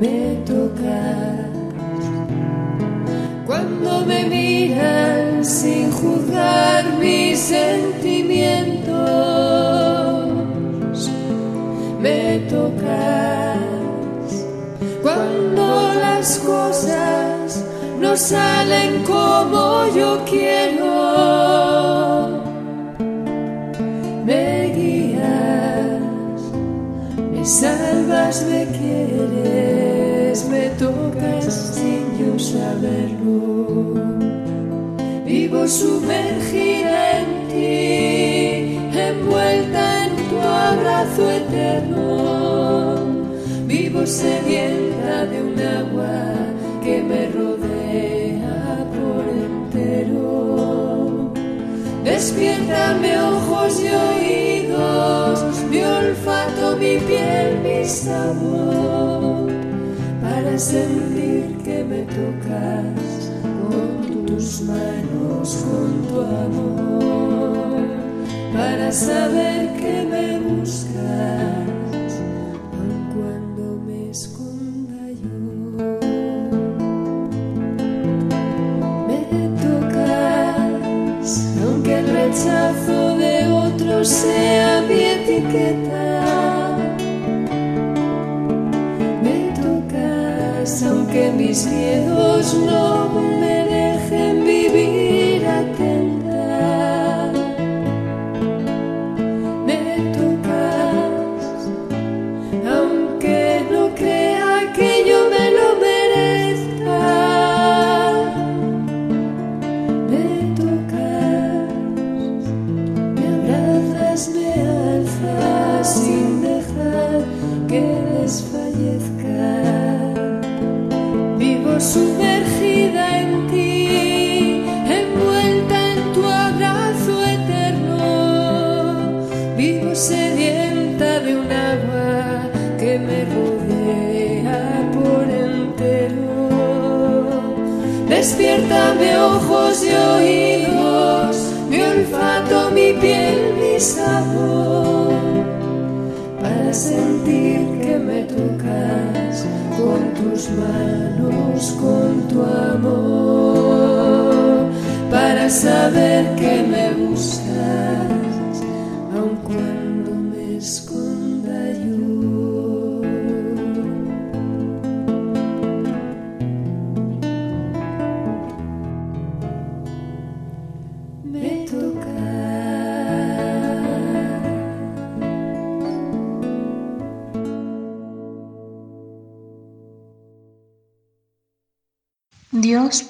Me tocas cuando me miran sin juzgar mis sentimientos. Me tocas cuando las cosas no salen como yo quiero. Me guías, me salvas, me quieres, me tocas sin yo saberlo. Vivo sumergida en ti, envuelta en tu abrazo eterno. Vivo sedienta de un agua que me rodea por entero. Despiértame ojos y oídos, mi olfato, mi piel, mi sabor, para sentir que me tocas con tus manos, con tu amor, para saber que me buscas, aun cuando me esconda yo. Me tocas, aunque el rechazo de otros sea mi etiqueta. Mis miedos no me sabor, para sentir que me tocas con tus manos, con tu amor, para saber que me buscas,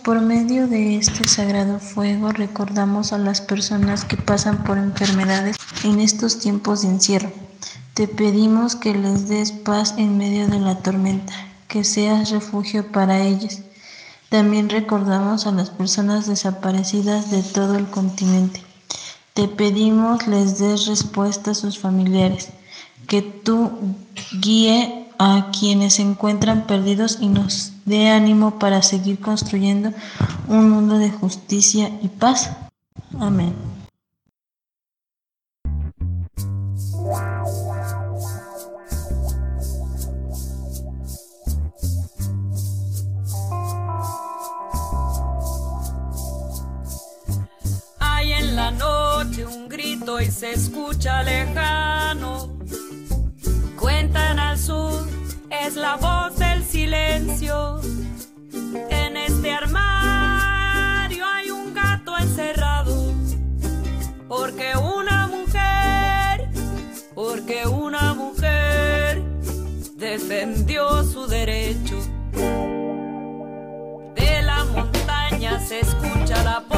Por medio de este sagrado fuego recordamos a las personas que pasan por enfermedades en estos tiempos de encierro. Te pedimos que les des paz en medio de la tormenta, que seas refugio para ellas. También recordamos a las personas desaparecidas de todo el continente. Te pedimos les des respuesta a sus familiares, que tú guíe a quienes se encuentran perdidos y nos dé ánimo para seguir construyendo un mundo de justicia y paz. Amén. Hay en la noche un grito y se escucha lejano. la voz del silencio. En este armario hay un gato encerrado. Porque una mujer, porque una mujer defendió su derecho. De la montaña se escucha la voz.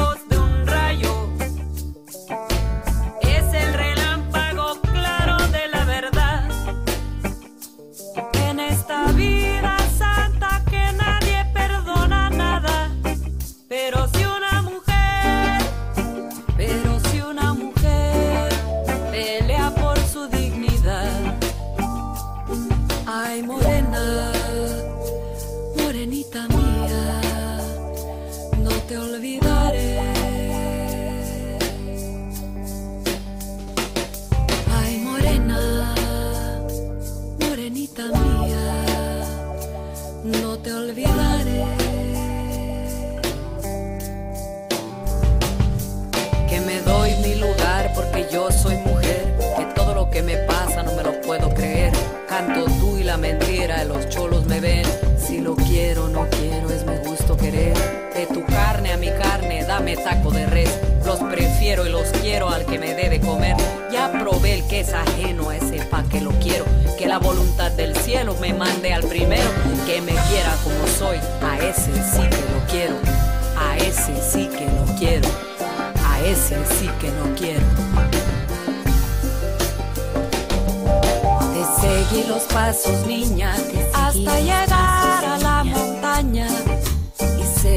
Te olvidaré. Ay, morena, morenita mía, no te olvidaré. Que me doy mi lugar porque yo soy mujer, que todo lo que me pasa no me lo puedo creer. Canto tú y la mentira, los cholos me ven. Si lo quiero, no quiero, es mi gusto querer. De a mi carne, dame taco de res. Los prefiero y los quiero al que me debe comer. Ya probé el que es ajeno a ese pa' que lo quiero. Que la voluntad del cielo me mande al primero. Que me quiera como soy, a ese sí que lo quiero. A ese sí que lo quiero. A ese sí que no quiero. Te seguí los pasos, niña, hasta llegar a la montaña.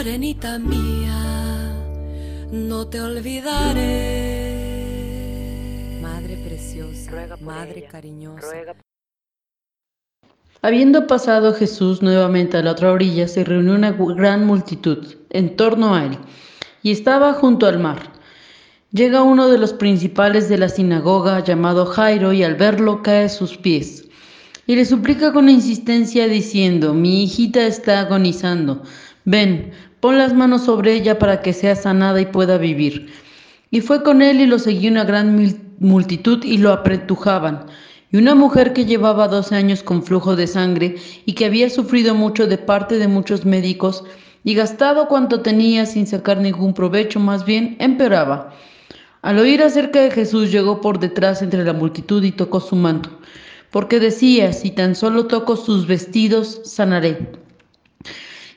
morenita mía, no te olvidaré. Madre preciosa, ruega por madre ella, cariñosa. ruega Habiendo pasado Jesús nuevamente a la otra orilla, se reunió una gran multitud en torno a él, y estaba junto al mar. Llega uno de los principales de la sinagoga, llamado Jairo, y al verlo cae a sus pies, y le suplica con insistencia diciendo, mi hijita está agonizando, ven, pon las manos sobre ella para que sea sanada y pueda vivir. Y fue con él y lo seguía una gran multitud y lo apretujaban. Y una mujer que llevaba 12 años con flujo de sangre y que había sufrido mucho de parte de muchos médicos y gastado cuanto tenía sin sacar ningún provecho, más bien empeoraba. Al oír acerca de Jesús llegó por detrás entre la multitud y tocó su manto, porque decía, si tan solo toco sus vestidos, sanaré.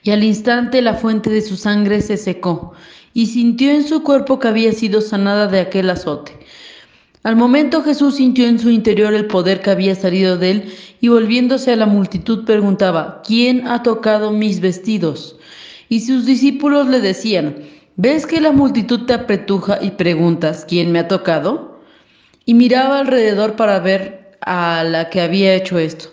Y al instante la fuente de su sangre se secó, y sintió en su cuerpo que había sido sanada de aquel azote. Al momento Jesús sintió en su interior el poder que había salido de él, y volviéndose a la multitud preguntaba, ¿quién ha tocado mis vestidos? Y sus discípulos le decían, ¿ves que la multitud te apretuja y preguntas, ¿quién me ha tocado? Y miraba alrededor para ver a la que había hecho esto.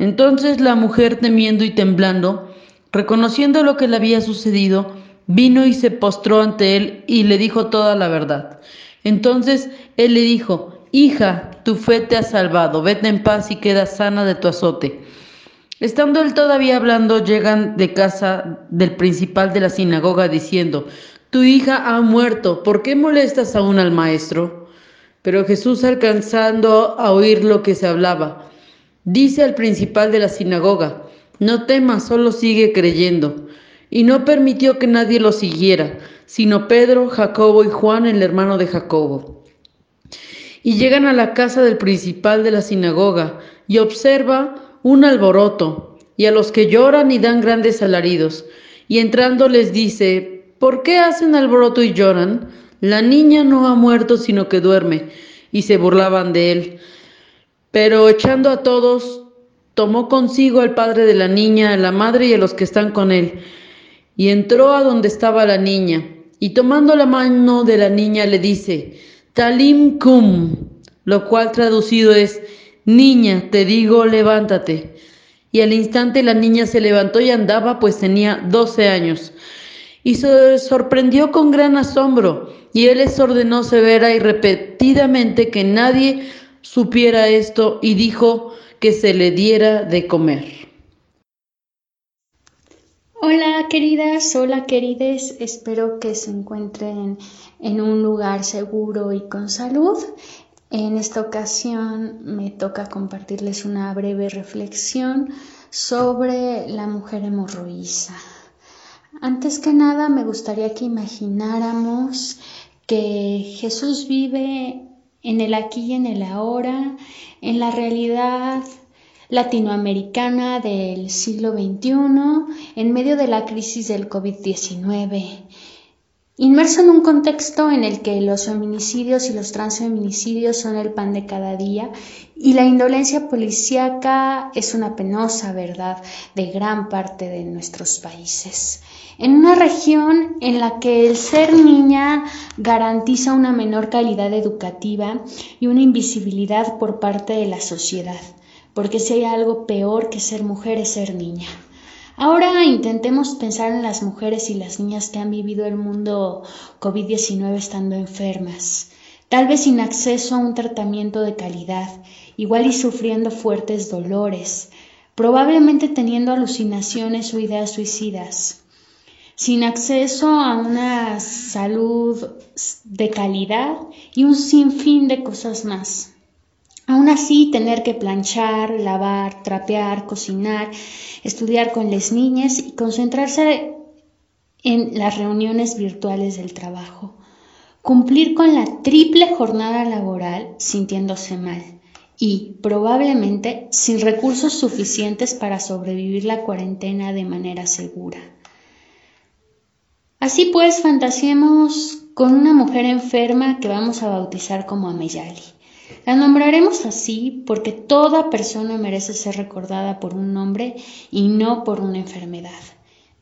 Entonces la mujer, temiendo y temblando, reconociendo lo que le había sucedido, vino y se postró ante él y le dijo toda la verdad. Entonces él le dijo, Hija, tu fe te ha salvado, vete en paz y queda sana de tu azote. Estando él todavía hablando, llegan de casa del principal de la sinagoga diciendo, Tu hija ha muerto, ¿por qué molestas aún al maestro? Pero Jesús, alcanzando a oír lo que se hablaba, dice al principal de la sinagoga, No temas, solo sigue creyendo. Y no permitió que nadie lo siguiera, sino Pedro, Jacobo y Juan, el hermano de Jacobo. Y llegan a la casa del principal de la sinagoga y observa un alboroto, y a los que lloran y dan grandes alaridos. Y entrando les dice, ¿por qué hacen alboroto y lloran? La niña no ha muerto, sino que duerme. Y se burlaban de él. Pero echando a todos, tomó consigo al padre de la niña, a la madre y a los que están con él, y entró a donde estaba la niña, y tomando la mano de la niña le dice, Talim cum, lo cual traducido es, Niña, te digo, levántate. Y al instante la niña se levantó y andaba, pues tenía doce años. Y se sorprendió con gran asombro, y él les ordenó severa y repetidamente que nadie supiera esto, y dijo, que se le diera de comer. Hola queridas, hola querides, espero que se encuentren en un lugar seguro y con salud. En esta ocasión me toca compartirles una breve reflexión sobre la mujer hemorroísa. Antes que nada me gustaría que imagináramos que Jesús vive en el aquí y en el ahora, en la realidad latinoamericana del siglo XXI, en medio de la crisis del COVID-19, inmerso en un contexto en el que los feminicidios y los transfeminicidios son el pan de cada día y la indolencia policíaca es una penosa verdad de gran parte de nuestros países en una región en la que el ser niña garantiza una menor calidad educativa y una invisibilidad por parte de la sociedad, porque si hay algo peor que ser mujer es ser niña. Ahora intentemos pensar en las mujeres y las niñas que han vivido el mundo COVID-19 estando enfermas, tal vez sin acceso a un tratamiento de calidad, igual y sufriendo fuertes dolores, probablemente teniendo alucinaciones o ideas suicidas sin acceso a una salud de calidad y un sinfín de cosas más. Aún así, tener que planchar, lavar, trapear, cocinar, estudiar con las niñas y concentrarse en las reuniones virtuales del trabajo. Cumplir con la triple jornada laboral sintiéndose mal y probablemente sin recursos suficientes para sobrevivir la cuarentena de manera segura. Así pues, fantasiemos con una mujer enferma que vamos a bautizar como Ameyali. La nombraremos así porque toda persona merece ser recordada por un nombre y no por una enfermedad.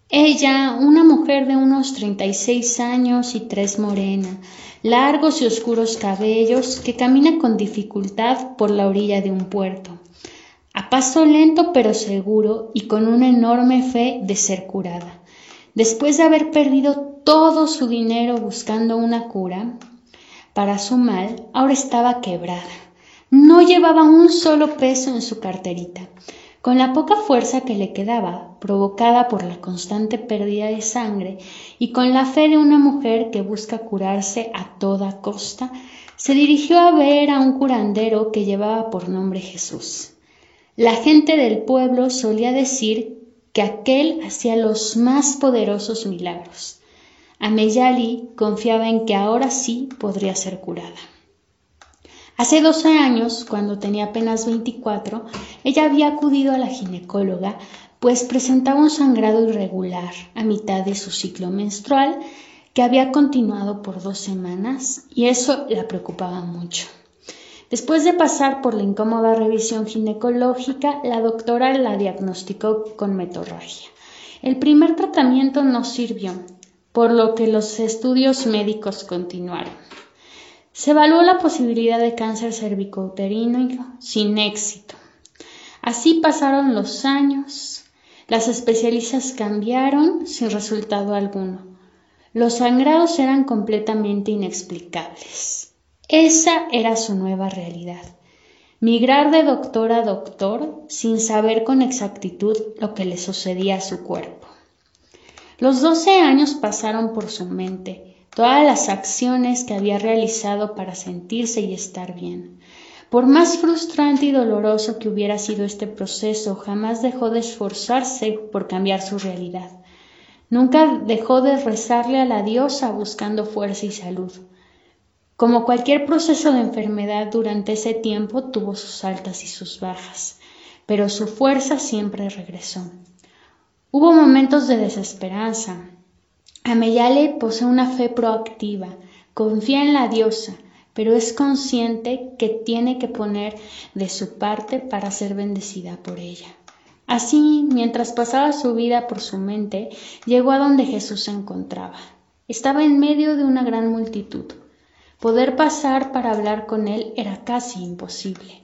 Ella, una mujer de unos 36 años y tres morena, largos y oscuros cabellos, que camina con dificultad por la orilla de un puerto, a paso lento pero seguro y con una enorme fe de ser curada. Después de haber perdido todo su dinero buscando una cura para su mal, ahora estaba quebrada. No llevaba un solo peso en su carterita. Con la poca fuerza que le quedaba, provocada por la constante pérdida de sangre, y con la fe de una mujer que busca curarse a toda costa, se dirigió a ver a un curandero que llevaba por nombre Jesús. La gente del pueblo solía decir que aquel hacía los más poderosos milagros. Ameyali confiaba en que ahora sí podría ser curada. Hace 12 años, cuando tenía apenas 24, ella había acudido a la ginecóloga, pues presentaba un sangrado irregular a mitad de su ciclo menstrual que había continuado por dos semanas y eso la preocupaba mucho. Después de pasar por la incómoda revisión ginecológica, la doctora la diagnosticó con metorragia. El primer tratamiento no sirvió, por lo que los estudios médicos continuaron. Se evaluó la posibilidad de cáncer cervicouterino sin éxito. Así pasaron los años, las especialistas cambiaron sin resultado alguno. Los sangrados eran completamente inexplicables. Esa era su nueva realidad. Migrar de doctor a doctor sin saber con exactitud lo que le sucedía a su cuerpo. Los doce años pasaron por su mente, todas las acciones que había realizado para sentirse y estar bien. Por más frustrante y doloroso que hubiera sido este proceso, jamás dejó de esforzarse por cambiar su realidad. Nunca dejó de rezarle a la diosa buscando fuerza y salud. Como cualquier proceso de enfermedad durante ese tiempo tuvo sus altas y sus bajas, pero su fuerza siempre regresó. Hubo momentos de desesperanza. Ameyale posee una fe proactiva, confía en la diosa, pero es consciente que tiene que poner de su parte para ser bendecida por ella. Así, mientras pasaba su vida por su mente, llegó a donde Jesús se encontraba. Estaba en medio de una gran multitud. Poder pasar para hablar con él era casi imposible.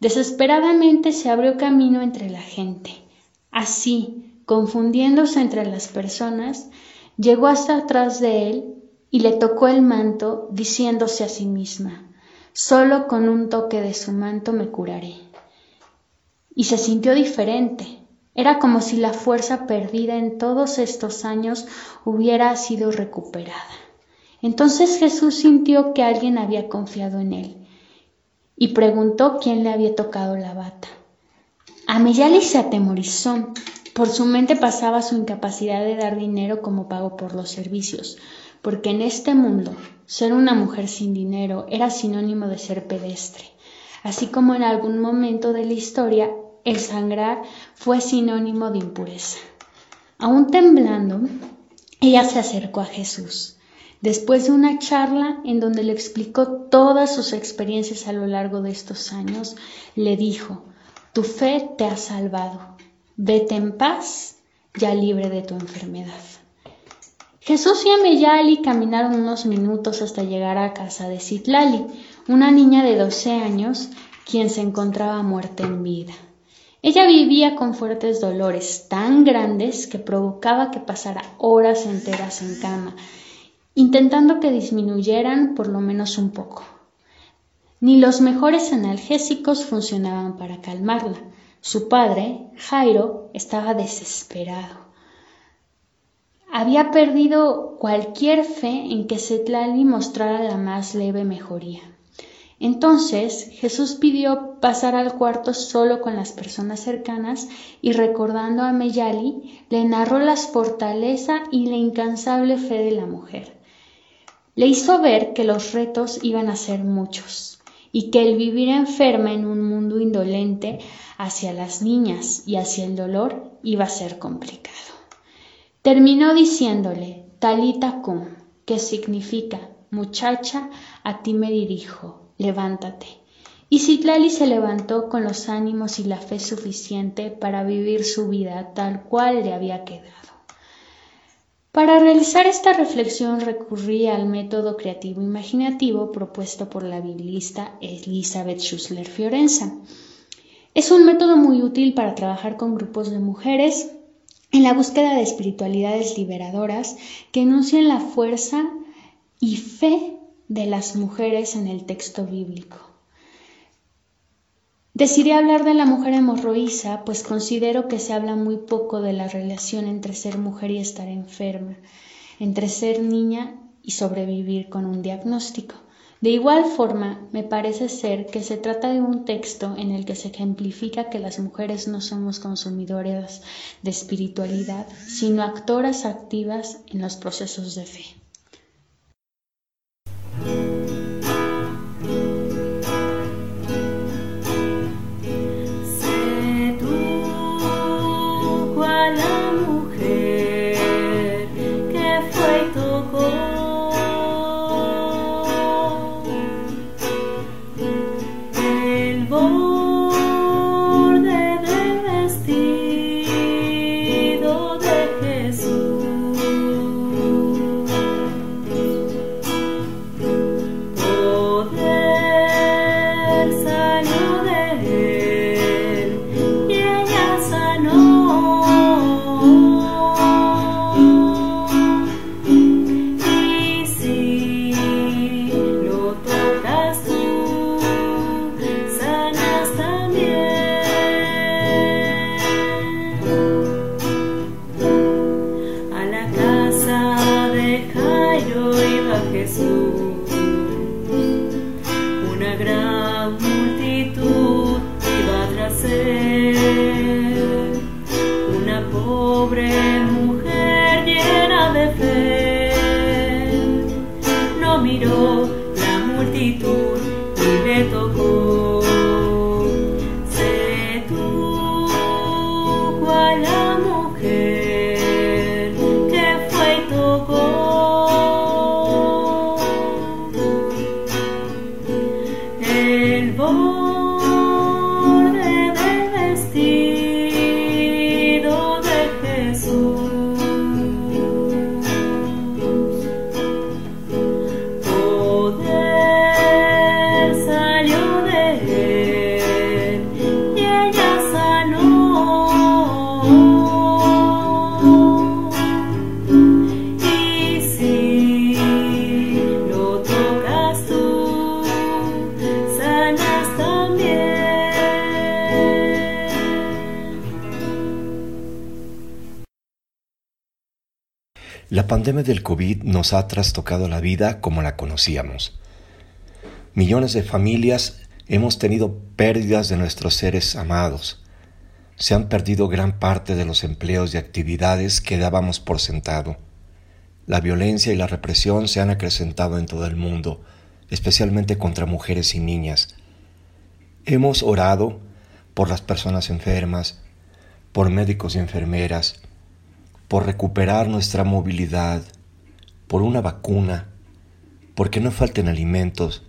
Desesperadamente se abrió camino entre la gente. Así, confundiéndose entre las personas, llegó hasta atrás de él y le tocó el manto, diciéndose a sí misma, solo con un toque de su manto me curaré. Y se sintió diferente. Era como si la fuerza perdida en todos estos años hubiera sido recuperada. Entonces Jesús sintió que alguien había confiado en él y preguntó quién le había tocado la bata. Ameyali se atemorizó. Por su mente pasaba su incapacidad de dar dinero como pago por los servicios, porque en este mundo ser una mujer sin dinero era sinónimo de ser pedestre, así como en algún momento de la historia el sangrar fue sinónimo de impureza. Aún temblando, ella se acercó a Jesús. Después de una charla en donde le explicó todas sus experiencias a lo largo de estos años, le dijo, Tu fe te ha salvado. Vete en paz, ya libre de tu enfermedad. Jesús y Ameyali caminaron unos minutos hasta llegar a casa de Citlali, una niña de 12 años, quien se encontraba muerta en vida. Ella vivía con fuertes dolores tan grandes que provocaba que pasara horas enteras en cama, intentando que disminuyeran por lo menos un poco. Ni los mejores analgésicos funcionaban para calmarla. Su padre, Jairo, estaba desesperado. Había perdido cualquier fe en que Setlali mostrara la más leve mejoría. Entonces Jesús pidió pasar al cuarto solo con las personas cercanas y recordando a Meyali, le narró la fortaleza y la incansable fe de la mujer. Le hizo ver que los retos iban a ser muchos y que el vivir enferma en un mundo indolente hacia las niñas y hacia el dolor iba a ser complicado. Terminó diciéndole, Talita cum, que significa, muchacha, a ti me dirijo, levántate. Y Citlali se levantó con los ánimos y la fe suficiente para vivir su vida tal cual le había quedado. Para realizar esta reflexión recurrí al método creativo imaginativo propuesto por la biblista Elizabeth Schussler Fiorenza. Es un método muy útil para trabajar con grupos de mujeres en la búsqueda de espiritualidades liberadoras que enuncian la fuerza y fe de las mujeres en el texto bíblico. Decidí hablar de la mujer hemorroísa, pues considero que se habla muy poco de la relación entre ser mujer y estar enferma, entre ser niña y sobrevivir con un diagnóstico. De igual forma, me parece ser que se trata de un texto en el que se ejemplifica que las mujeres no somos consumidoras de espiritualidad, sino actoras activas en los procesos de fe. Del COVID nos ha trastocado la vida como la conocíamos. Millones de familias hemos tenido pérdidas de nuestros seres amados. Se han perdido gran parte de los empleos y actividades que dábamos por sentado. La violencia y la represión se han acrecentado en todo el mundo, especialmente contra mujeres y niñas. Hemos orado por las personas enfermas, por médicos y enfermeras, por recuperar nuestra movilidad, por una vacuna, porque no falten alimentos,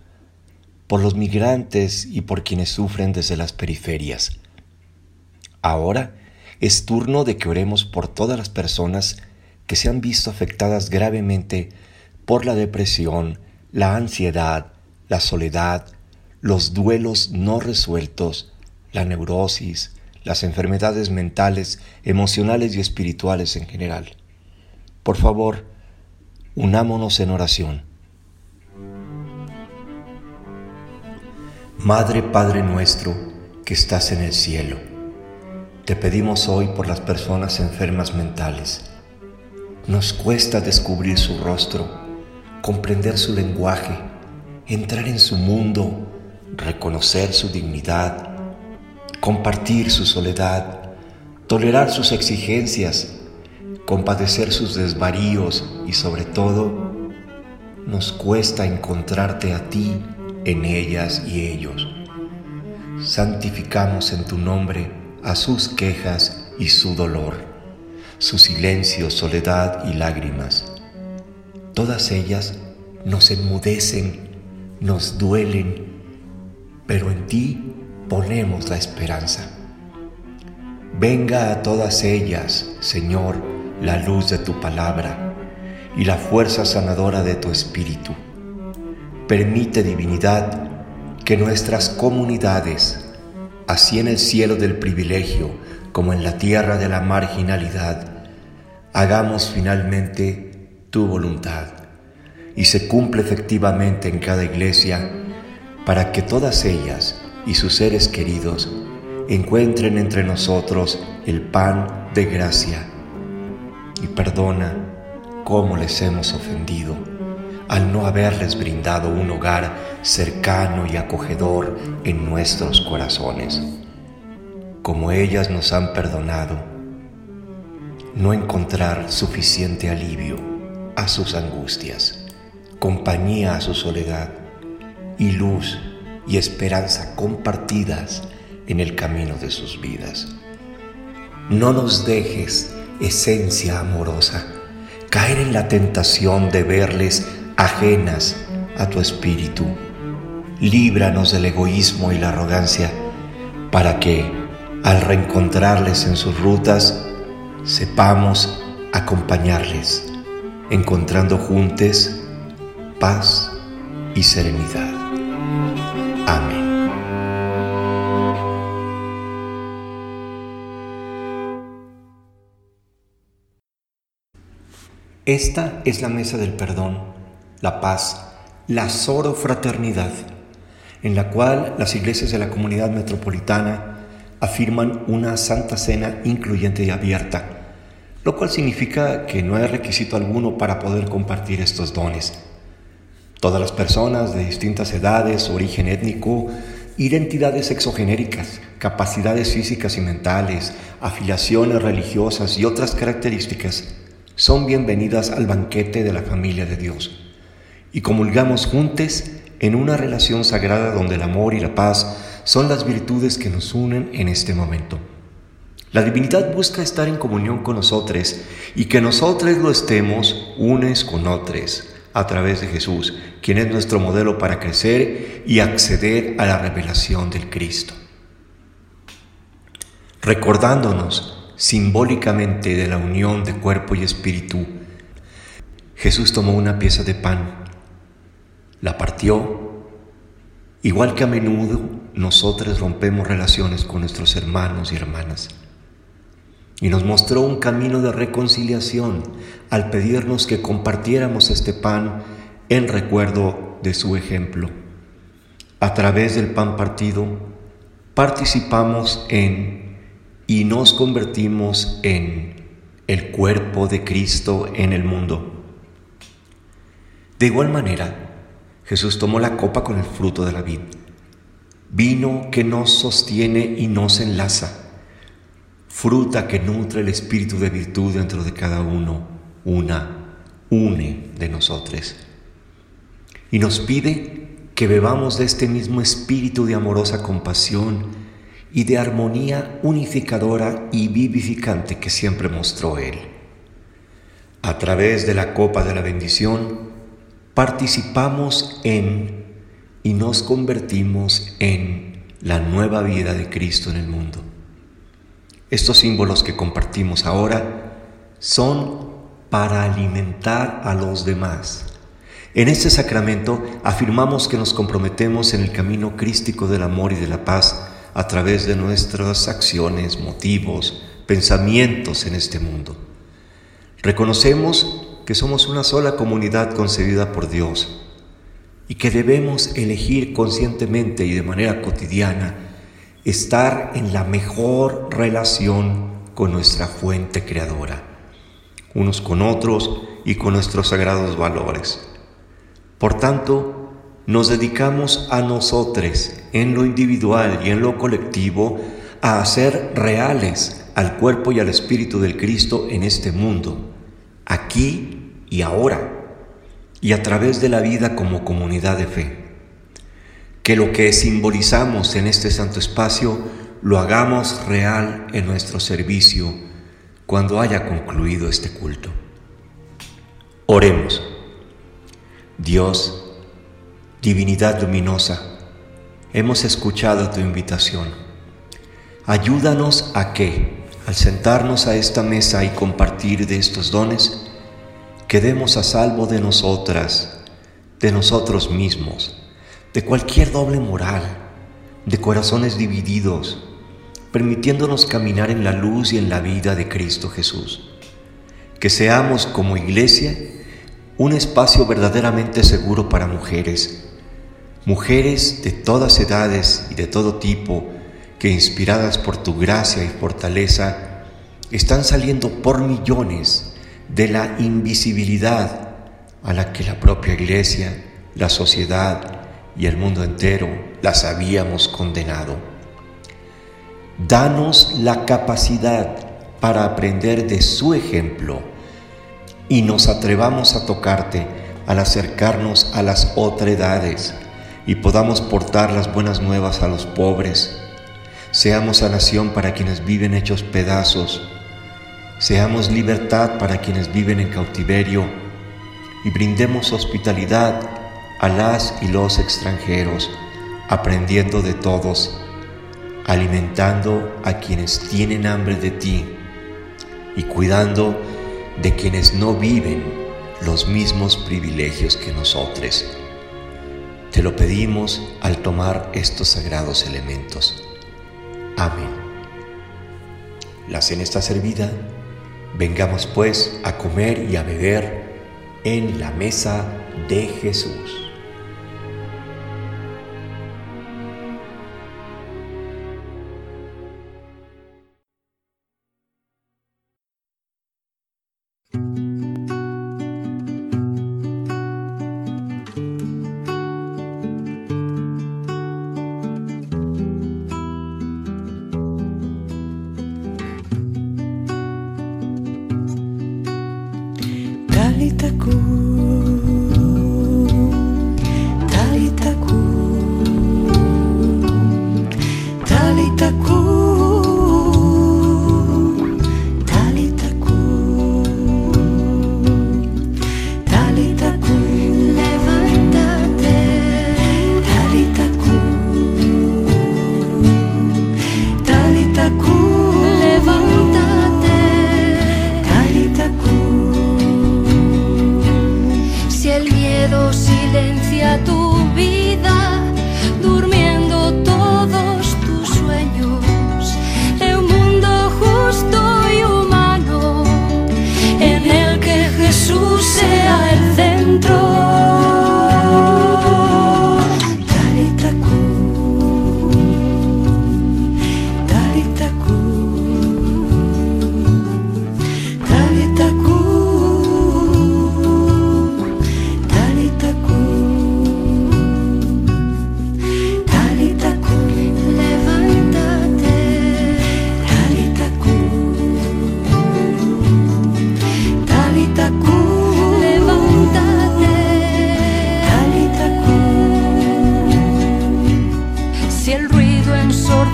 por los migrantes y por quienes sufren desde las periferias. Ahora es turno de que oremos por todas las personas que se han visto afectadas gravemente por la depresión, la ansiedad, la soledad, los duelos no resueltos, la neurosis, las enfermedades mentales, emocionales y espirituales en general. Por favor, unámonos en oración. Madre, Padre nuestro, que estás en el cielo, te pedimos hoy por las personas enfermas mentales. Nos cuesta descubrir su rostro, comprender su lenguaje, entrar en su mundo, reconocer su dignidad, compartir su soledad, tolerar sus exigencias, compadecer sus desvaríos y sobre todo, nos cuesta encontrarte a ti en ellas y ellos. Santificamos en tu nombre a sus quejas y su dolor, su silencio, soledad y lágrimas. Todas ellas nos enmudecen, nos duelen, pero en ti ponemos la esperanza. Venga a todas ellas, Señor, la luz de tu palabra y la fuerza sanadora de tu espíritu. Permite, divinidad, que nuestras comunidades, así en el cielo del privilegio como en la tierra de la marginalidad, hagamos finalmente tu voluntad y se cumple efectivamente en cada iglesia para que todas ellas y sus seres queridos encuentren entre nosotros el pan de gracia y perdona cómo les hemos ofendido al no haberles brindado un hogar cercano y acogedor en nuestros corazones. Como ellas nos han perdonado, no encontrar suficiente alivio a sus angustias, compañía a su soledad y luz y esperanza compartidas en el camino de sus vidas. No nos dejes, esencia amorosa, caer en la tentación de verles ajenas a tu espíritu. Líbranos del egoísmo y la arrogancia para que, al reencontrarles en sus rutas, sepamos acompañarles, encontrando juntos paz y serenidad. Amén. Esta es la mesa del perdón, la paz, la fraternidad, en la cual las iglesias de la comunidad metropolitana afirman una santa cena incluyente y abierta, lo cual significa que no hay requisito alguno para poder compartir estos dones Todas las personas de distintas edades, origen étnico, identidades exogenéricas, capacidades físicas y mentales, afiliaciones religiosas y otras características son bienvenidas al banquete de la familia de Dios. Y comulgamos juntos en una relación sagrada donde el amor y la paz son las virtudes que nos unen en este momento. La divinidad busca estar en comunión con nosotros y que nosotros lo estemos unes con otros a través de Jesús, quien es nuestro modelo para crecer y acceder a la revelación del Cristo. Recordándonos simbólicamente de la unión de cuerpo y espíritu, Jesús tomó una pieza de pan, la partió, igual que a menudo nosotros rompemos relaciones con nuestros hermanos y hermanas y nos mostró un camino de reconciliación al pedirnos que compartiéramos este pan en recuerdo de su ejemplo. A través del pan partido participamos en y nos convertimos en el cuerpo de Cristo en el mundo. De igual manera, Jesús tomó la copa con el fruto de la vid, vino que nos sostiene y nos enlaza, fruta que nutre el espíritu de virtud dentro de cada uno, una, une de nosotros. Y nos pide que bebamos de este mismo espíritu de amorosa compasión y de armonía unificadora y vivificante que siempre mostró Él. A través de la copa de la bendición, participamos en y nos convertimos en la nueva vida de Cristo en el mundo. Estos símbolos que compartimos ahora son para alimentar a los demás. En este sacramento afirmamos que nos comprometemos en el camino crístico del amor y de la paz a través de nuestras acciones, motivos, pensamientos en este mundo. Reconocemos que somos una sola comunidad concebida por Dios y que debemos elegir conscientemente y de manera cotidiana estar en la mejor relación con nuestra fuente creadora, unos con otros y con nuestros sagrados valores. Por tanto, nos dedicamos a nosotros, en lo individual y en lo colectivo, a hacer reales al cuerpo y al espíritu del Cristo en este mundo aquí y ahora, y a través de la vida como comunidad de fe. Que lo que simbolizamos en este santo espacio lo hagamos real en nuestro servicio cuando haya concluido este culto. Oremos. Dios, divinidad luminosa, hemos escuchado tu invitación. Ayúdanos a que, al sentarnos a esta mesa y compartir de estos dones, quedemos a salvo de nosotras, de nosotros mismos, de cualquier doble moral, de corazones divididos, permitiéndonos caminar en la luz y en la vida de Cristo Jesús. Que seamos como iglesia un espacio verdaderamente seguro para mujeres, mujeres de todas edades y de todo tipo, que inspiradas por tu gracia y fortaleza, están saliendo por millones de la invisibilidad a la que la propia iglesia, la sociedad y el mundo entero las habíamos condenado. Danos la capacidad para aprender de su ejemplo y nos atrevamos a tocarte al acercarnos a las otredades y podamos portar las buenas nuevas a los pobres Seamos sanación para quienes viven hechos pedazos. Seamos libertad para quienes viven en cautiverio y brindemos hospitalidad a las y los extranjeros, aprendiendo de todos, alimentando a quienes tienen hambre de ti y cuidando de quienes no viven los mismos privilegios que nosotros. Te lo pedimos al tomar estos sagrados elementos. Amén. La cena está servida, vengamos pues a comer y a beber en la mesa de Jesús.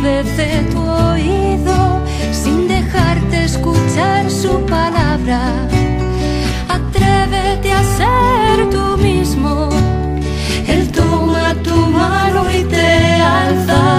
desde tu oído sin dejarte escuchar su palabra. Atrévete a ser tú mismo. Él toma tu mano y te alza.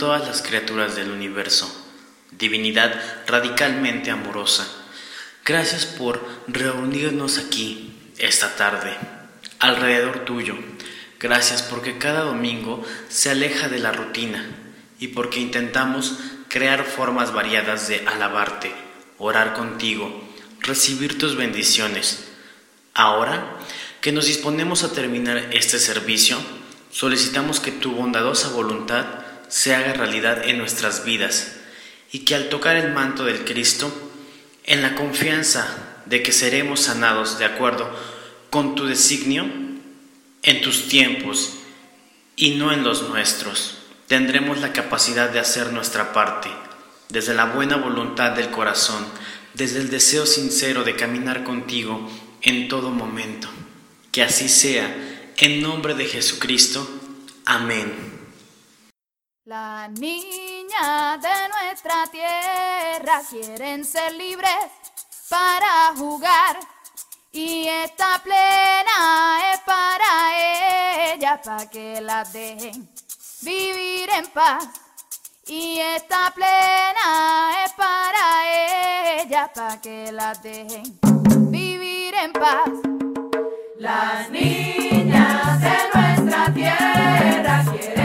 Todas las criaturas del universo, divinidad radicalmente amorosa. Gracias por reunirnos aquí esta tarde, alrededor tuyo. Gracias porque cada domingo se aleja de la rutina y porque intentamos crear formas variadas de alabarte, orar contigo, recibir tus bendiciones. Ahora que nos disponemos a terminar este servicio, solicitamos que tu bondadosa voluntad se haga realidad en nuestras vidas y que al tocar el manto del Cristo, en la confianza de que seremos sanados de acuerdo con tu designio, en tus tiempos y no en los nuestros, tendremos la capacidad de hacer nuestra parte, desde la buena voluntad del corazón, desde el deseo sincero de caminar contigo en todo momento. Que así sea, en nombre de Jesucristo. Amén. Las niñas de nuestra tierra quieren ser libres para jugar y esta plena es para ellas para que las dejen vivir en paz y esta plena es para ellas para que las dejen vivir en paz. Las niñas de nuestra tierra quieren